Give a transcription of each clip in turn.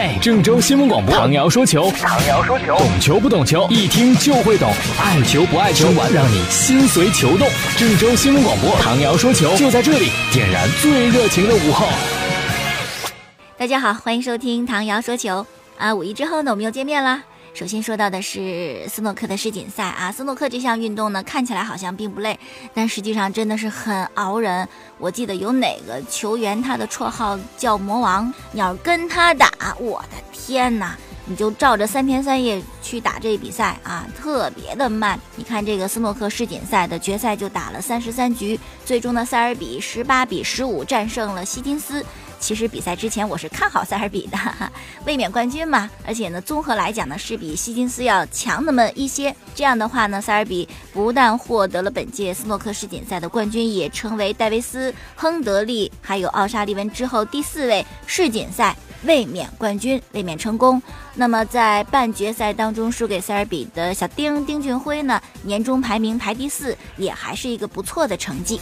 嘿，郑州新闻广播，唐瑶说球，唐瑶说球，懂球不懂球，一听就会懂，爱球不爱球，完让你心随球动。郑州新闻广播，唐瑶说球就在这里，点燃最热情的午后。大家好，欢迎收听唐瑶说球啊！五一之后呢，我们又见面啦。首先说到的是斯诺克的世锦赛啊，斯诺克这项运动呢，看起来好像并不累，但实际上真的是很熬人。我记得有哪个球员，他的绰号叫魔王，你要跟他打，我的天哪！你就照着三天三夜去打这比赛啊，特别的慢。你看这个斯诺克世锦赛的决赛就打了三十三局，最终呢，塞尔比十八比十五战胜了希金斯。其实比赛之前我是看好塞尔比的，卫冕冠军嘛。而且呢，综合来讲呢，是比希金斯要强那么一些。这样的话呢，塞尔比不但获得了本届斯诺克世锦赛的冠军，也成为戴维斯、亨德利还有奥沙利文之后第四位世锦赛卫冕冠军，卫冕成功。那么在半决赛当中输给塞尔比的小丁丁俊晖呢，年终排名排第四，也还是一个不错的成绩。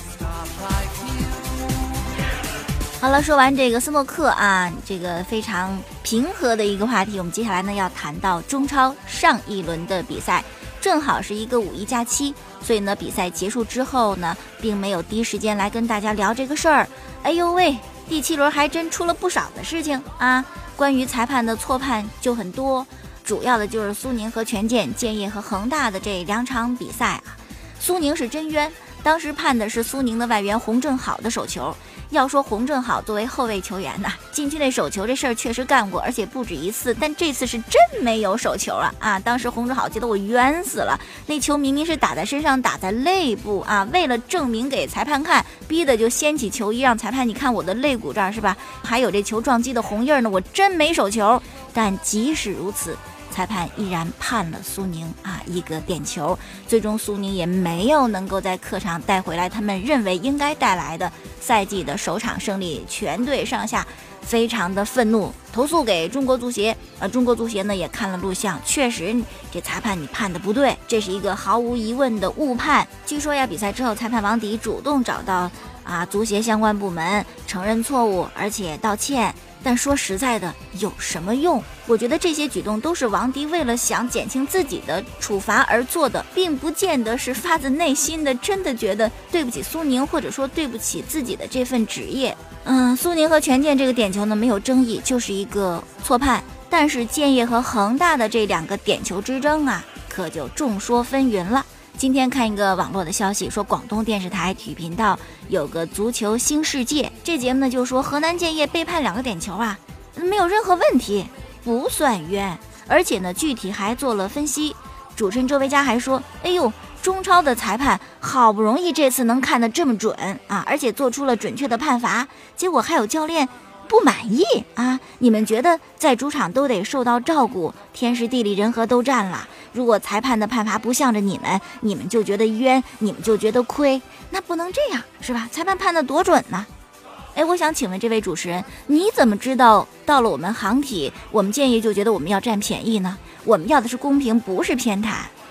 好了，说完这个斯诺克啊，这个非常平和的一个话题，我们接下来呢要谈到中超上一轮的比赛，正好是一个五一假期，所以呢比赛结束之后呢，并没有第一时间来跟大家聊这个事儿。哎呦喂，第七轮还真出了不少的事情啊，关于裁判的错判就很多，主要的就是苏宁和权健、建业和恒大的这两场比赛啊，苏宁是真冤，当时判的是苏宁的外援洪正好的手球。要说洪正好作为后卫球员呢，禁区内手球这事儿确实干过，而且不止一次。但这次是真没有手球了啊！当时洪正好觉得我冤死了，那球明明是打在身上，打在肋部啊！为了证明给裁判看，逼的就掀起球衣让裁判，你看我的肋骨这儿是吧？还有这球撞击的红印儿呢，我真没手球。但即使如此。裁判依然判了苏宁啊一个点球，最终苏宁也没有能够在客场带回来他们认为应该带来的赛季的首场胜利，全队上下非常的愤怒，投诉给中国足协。呃中国足协呢也看了录像，确实这裁判你判的不对，这是一个毫无疑问的误判。据说呀，比赛之后裁判王迪主动找到啊足协相关部门承认错误，而且道歉。但说实在的，有什么用？我觉得这些举动都是王迪为了想减轻自己的处罚而做的，并不见得是发自内心的，真的觉得对不起苏宁，或者说对不起自己的这份职业。嗯，苏宁和权健这个点球呢没有争议，就是一个错判。但是建业和恒大的这两个点球之争啊，可就众说纷纭了。今天看一个网络的消息，说广东电视台体育频道有个《足球新世界》这节目呢，就说河南建业被判两个点球啊，没有任何问题，不算冤，而且呢，具体还做了分析。主持人周维佳还说：“哎呦，中超的裁判好不容易这次能看得这么准啊，而且做出了准确的判罚，结果还有教练。”不满意啊？你们觉得在主场都得受到照顾，天时地利人和都占了。如果裁判的判罚不向着你们，你们就觉得冤，你们就觉得亏，那不能这样，是吧？裁判判的多准呢？哎，我想请问这位主持人，你怎么知道到了我们行体，我们建议就觉得我们要占便宜呢？我们要的是公平，不是偏袒。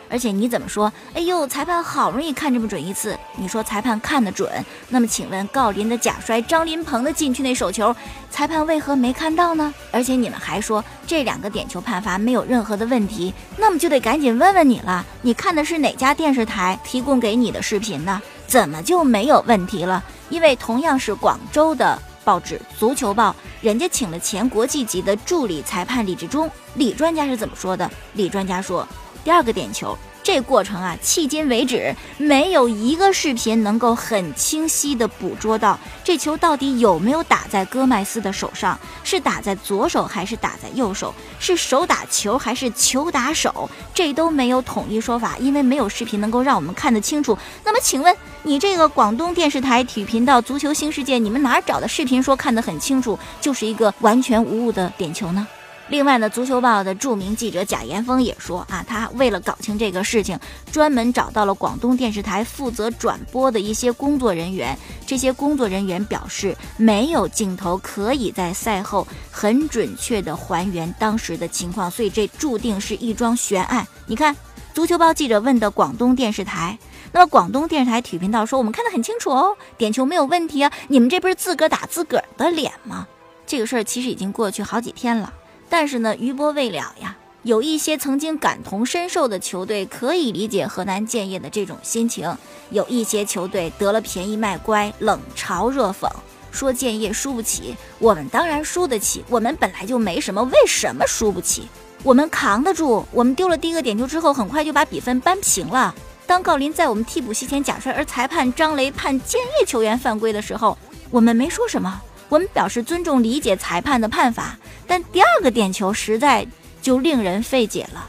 而且你怎么说？哎呦，裁判好容易看这么准一次，你说裁判看得准，那么请问郜林的假摔，张琳芃的禁区内手球，裁判为何没看到呢？而且你们还说这两个点球判罚没有任何的问题，那么就得赶紧问问你了，你看的是哪家电视台提供给你的视频呢？怎么就没有问题了？因为同样是广州的报纸《足球报》，人家请了前国际级的助理裁判李志忠，李专家是怎么说的？李专家说。第二个点球，这过程啊，迄今为止没有一个视频能够很清晰的捕捉到这球到底有没有打在戈麦斯的手上，是打在左手还是打在右手，是手打球还是球打手，这都没有统一说法，因为没有视频能够让我们看得清楚。那么，请问你这个广东电视台体育频道《足球新世界》，你们哪儿找的视频说看得很清楚，就是一个完全无误的点球呢？另外呢，足球报的著名记者贾岩峰也说啊，他为了搞清这个事情，专门找到了广东电视台负责转播的一些工作人员。这些工作人员表示，没有镜头可以在赛后很准确地还原当时的情况，所以这注定是一桩悬案。你看，足球报记者问的广东电视台，那么广东电视台体育频道说，我们看得很清楚哦，点球没有问题啊，你们这不是自个打自个儿的脸吗？这个事儿其实已经过去好几天了。但是呢，余波未了呀。有一些曾经感同身受的球队可以理解河南建业的这种心情，有一些球队得了便宜卖乖，冷嘲热讽，说建业输不起。我们当然输得起，我们本来就没什么，为什么输不起？我们扛得住。我们丢了第一个点球之后，很快就把比分扳平了。当郜林在我们替补席前假摔，而裁判张雷判建业球员犯规的时候，我们没说什么，我们表示尊重，理解裁判的判罚。但第二个点球实在。就令人费解了。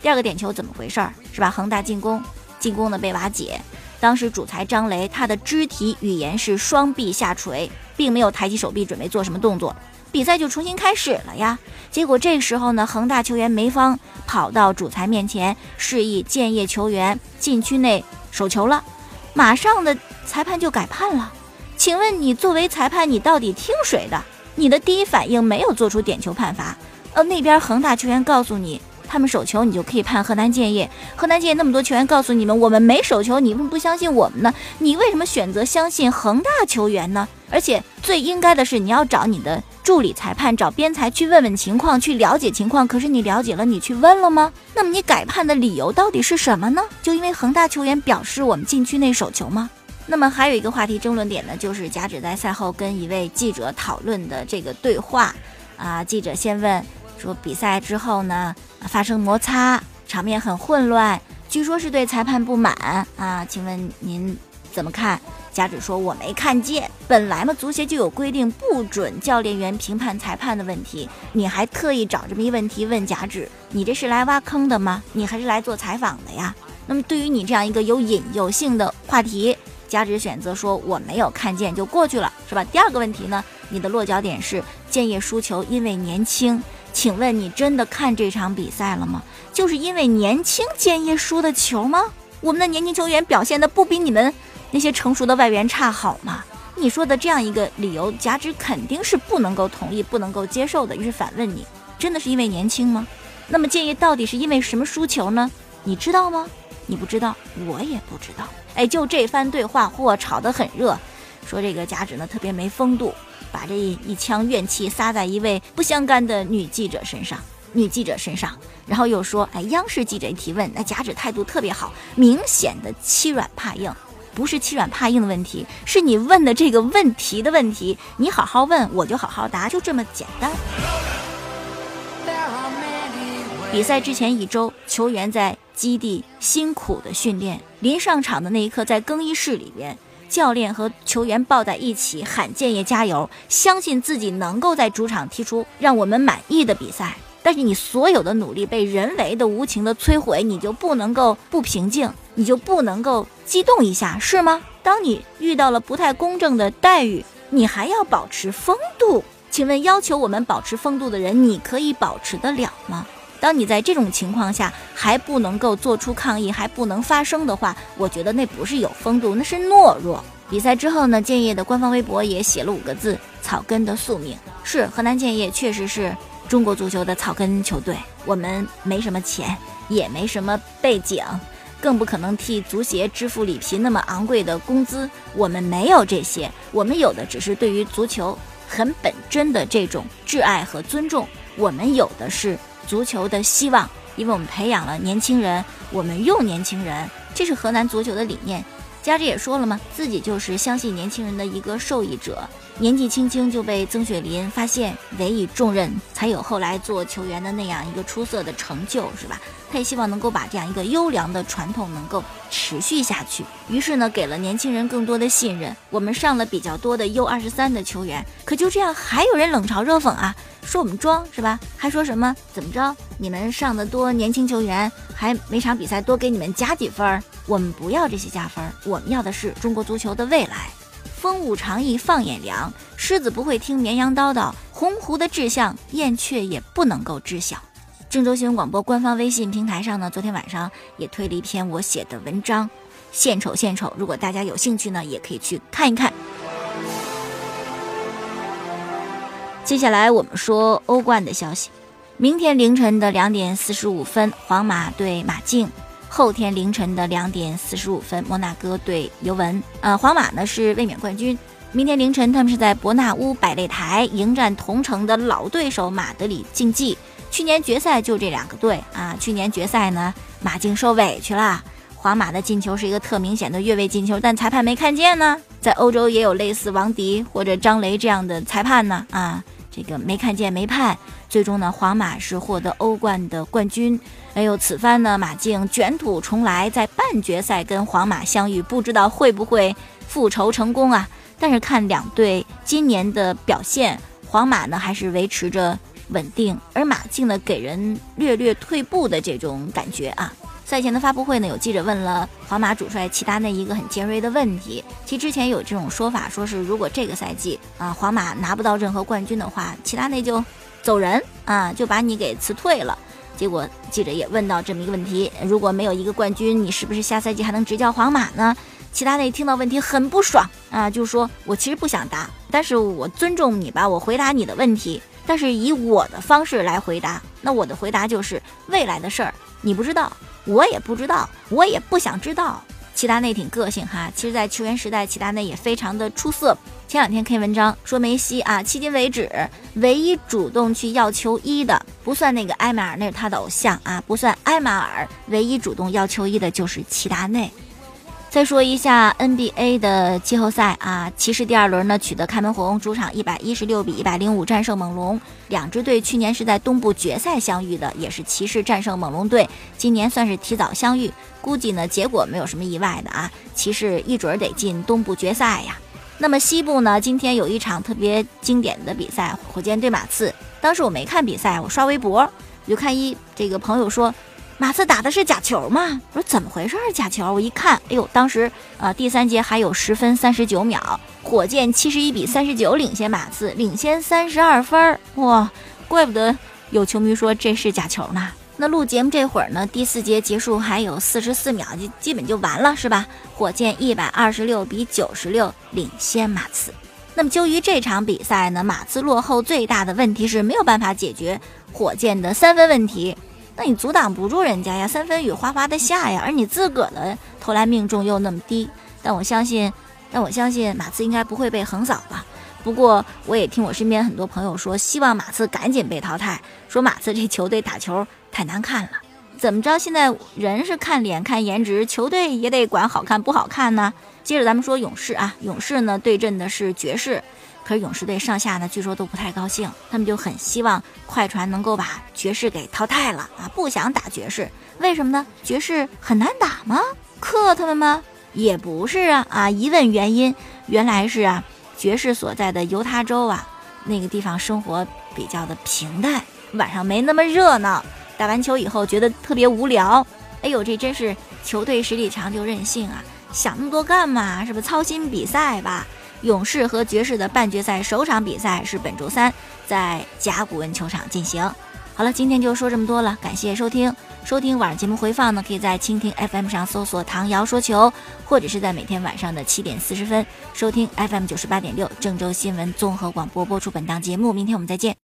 第二个点球怎么回事儿？是吧？恒大进攻，进攻的被瓦解。当时主裁张雷，他的肢体语言是双臂下垂，并没有抬起手臂准备做什么动作。比赛就重新开始了呀。结果这时候呢，恒大球员梅方跑到主裁面前，示意建业球员禁区内手球了。马上的裁判就改判了。请问你作为裁判，你到底听谁的？你的第一反应没有做出点球判罚，呃，那边恒大球员告诉你他们手球，你就可以判河南建业。河南建业那么多球员告诉你们我们没手球，你们不相信我们呢？你为什么选择相信恒大球员呢？而且最应该的是你要找你的助理裁判，找边裁去问问情况，去了解情况。可是你了解了，你去问了吗？那么你改判的理由到底是什么呢？就因为恒大球员表示我们禁区内手球吗？那么还有一个话题争论点呢，就是贾指在赛后跟一位记者讨论的这个对话，啊，记者先问说比赛之后呢发生摩擦，场面很混乱，据说是对裁判不满啊，请问您怎么看？贾芷说我没看见，本来嘛足协就有规定不准教练员评判裁判的问题，你还特意找这么一问题问贾芷，你这是来挖坑的吗？你还是来做采访的呀？那么对于你这样一个有引诱性的话题。加之选择说我没有看见就过去了，是吧？第二个问题呢？你的落脚点是建业输球，因为年轻。请问你真的看这场比赛了吗？就是因为年轻建业输的球吗？我们的年轻球员表现的不比你们那些成熟的外援差好吗？你说的这样一个理由，贾芷肯定是不能够同意、不能够接受的。于是反问你：真的是因为年轻吗？那么建议到底是因为什么输球呢？你知道吗？你不知道，我也不知道。哎，就这番对话，嚯，吵得很热。说这个贾芷呢特别没风度，把这一腔怨气撒在一位不相干的女记者身上，女记者身上。然后又说，哎，央视记者一提问，那贾芷态度特别好，明显的欺软怕硬，不是欺软怕硬的问题，是你问的这个问题的问题。你好好问，我就好好答，就这么简单。比赛之前一周，球员在。基地辛苦的训练，临上场的那一刻，在更衣室里边，教练和球员抱在一起喊建业加油，相信自己能够在主场踢出让我们满意的比赛。但是你所有的努力被人为的无情的摧毁，你就不能够不平静，你就不能够激动一下，是吗？当你遇到了不太公正的待遇，你还要保持风度？请问要求我们保持风度的人，你可以保持得了吗？当你在这种情况下还不能够做出抗议，还不能发声的话，我觉得那不是有风度，那是懦弱。比赛之后呢，建业的官方微博也写了五个字：草根的宿命。是河南建业确实是中国足球的草根球队，我们没什么钱，也没什么背景，更不可能替足协支付里皮那么昂贵的工资。我们没有这些，我们有的只是对于足球很本真的这种挚爱和尊重。我们有的是。足球的希望，因为我们培养了年轻人，我们用年轻人，这是河南足球的理念。加之也说了嘛？自己就是相信年轻人的一个受益者。年纪轻轻就被曾雪林发现，委以重任，才有后来做球员的那样一个出色的成就，是吧？他也希望能够把这样一个优良的传统能够持续下去。于是呢，给了年轻人更多的信任。我们上了比较多的 U 二十三的球员，可就这样还有人冷嘲热讽啊，说我们装是吧？还说什么怎么着？你们上的多年轻球员，还每场比赛多给你们加几分？我们不要这些加分，我们要的是中国足球的未来。风物长宜放眼量，狮子不会听绵羊叨叨，鸿鹄的志向燕雀也不能够知晓。郑州新闻广播官方微信平台上呢，昨天晚上也推了一篇我写的文章，献丑献丑。如果大家有兴趣呢，也可以去看一看。接下来我们说欧冠的消息，明天凌晨的两点四十五分，皇马对马竞。后天凌晨的两点四十五分，摩纳哥对尤文。呃，皇马呢是卫冕冠军，明天凌晨他们是在伯纳乌百擂台迎战同城的老对手马德里竞技。去年决赛就这两个队啊，去年决赛呢，马竞受委屈了，皇马的进球是一个特明显的越位进球，但裁判没看见呢。在欧洲也有类似王迪或者张雷这样的裁判呢，啊，这个没看见没判，最终呢，皇马是获得欧冠的冠军。哎呦，此番呢，马竞卷土重来，在半决赛跟皇马相遇，不知道会不会复仇成功啊？但是看两队今年的表现，皇马呢还是维持着。稳定，而马竞呢，给人略略退步的这种感觉啊。赛前的发布会呢，有记者问了皇马主帅齐达内一个很尖锐的问题。其实之前有这种说法，说是如果这个赛季啊皇马拿不到任何冠军的话，齐达内就走人啊，就把你给辞退了。结果记者也问到这么一个问题：如果没有一个冠军，你是不是下赛季还能执教皇马呢？齐达内听到问题很不爽啊，就说我其实不想答，但是我尊重你吧，我回答你的问题。但是以我的方式来回答，那我的回答就是未来的事儿，你不知道，我也不知道，我也不想知道。齐达内挺个性哈，其实，在球员时代，齐达内也非常的出色。前两天看文章说，梅西啊，迄今为止唯一主动去要球衣的，不算那个埃马尔，那是他的偶像啊，不算埃马尔，唯一主动要球衣的就是齐达内。再说一下 NBA 的季后赛啊，骑士第二轮呢取得开门红，主场一百一十六比一百零五战胜猛龙。两支队去年是在东部决赛相遇的，也是骑士战胜猛龙队，今年算是提早相遇，估计呢结果没有什么意外的啊，骑士一准儿得进东部决赛呀。那么西部呢，今天有一场特别经典的比赛，火箭对马刺。当时我没看比赛，我刷微博，我就看一这个朋友说。马刺打的是假球吗？我说怎么回事？假球！我一看，哎呦，当时呃第三节还有十分三十九秒，火箭七十一比三十九领先马刺，领先三十二分。哇，怪不得有球迷说这是假球呢。那录节目这会儿呢，第四节结束还有四十四秒，就基本就完了，是吧？火箭一百二十六比九十六领先马刺。那么就于这场比赛呢，马刺落后最大的问题是没有办法解决火箭的三分问题。那你阻挡不住人家呀，三分雨哗哗的下呀，而你自个儿的投篮命中又那么低，但我相信，但我相信马刺应该不会被横扫吧。不过我也听我身边很多朋友说，希望马刺赶紧被淘汰，说马刺这球队打球太难看了。怎么着？现在人是看脸看颜值，球队也得管好看不好看呢？接着咱们说勇士啊，勇士呢对阵的是爵士。可是勇士队上下呢，据说都不太高兴，他们就很希望快船能够把爵士给淘汰了啊，不想打爵士，为什么呢？爵士很难打吗？克他们吗？也不是啊啊！一问原因，原来是啊，爵士所在的犹他州啊，那个地方生活比较的平淡，晚上没那么热闹，打完球以后觉得特别无聊。哎呦，这真是球队实力强就任性啊，想那么多干嘛？是不操心比赛吧？勇士和爵士的半决赛首场比赛是本周三在甲骨文球场进行。好了，今天就说这么多了，感谢收听。收听晚上节目回放呢，可以在蜻蜓 FM 上搜索“唐瑶说球”，或者是在每天晚上的七点四十分收听 FM 九十八点六郑州新闻综合广播播出本档节目。明天我们再见。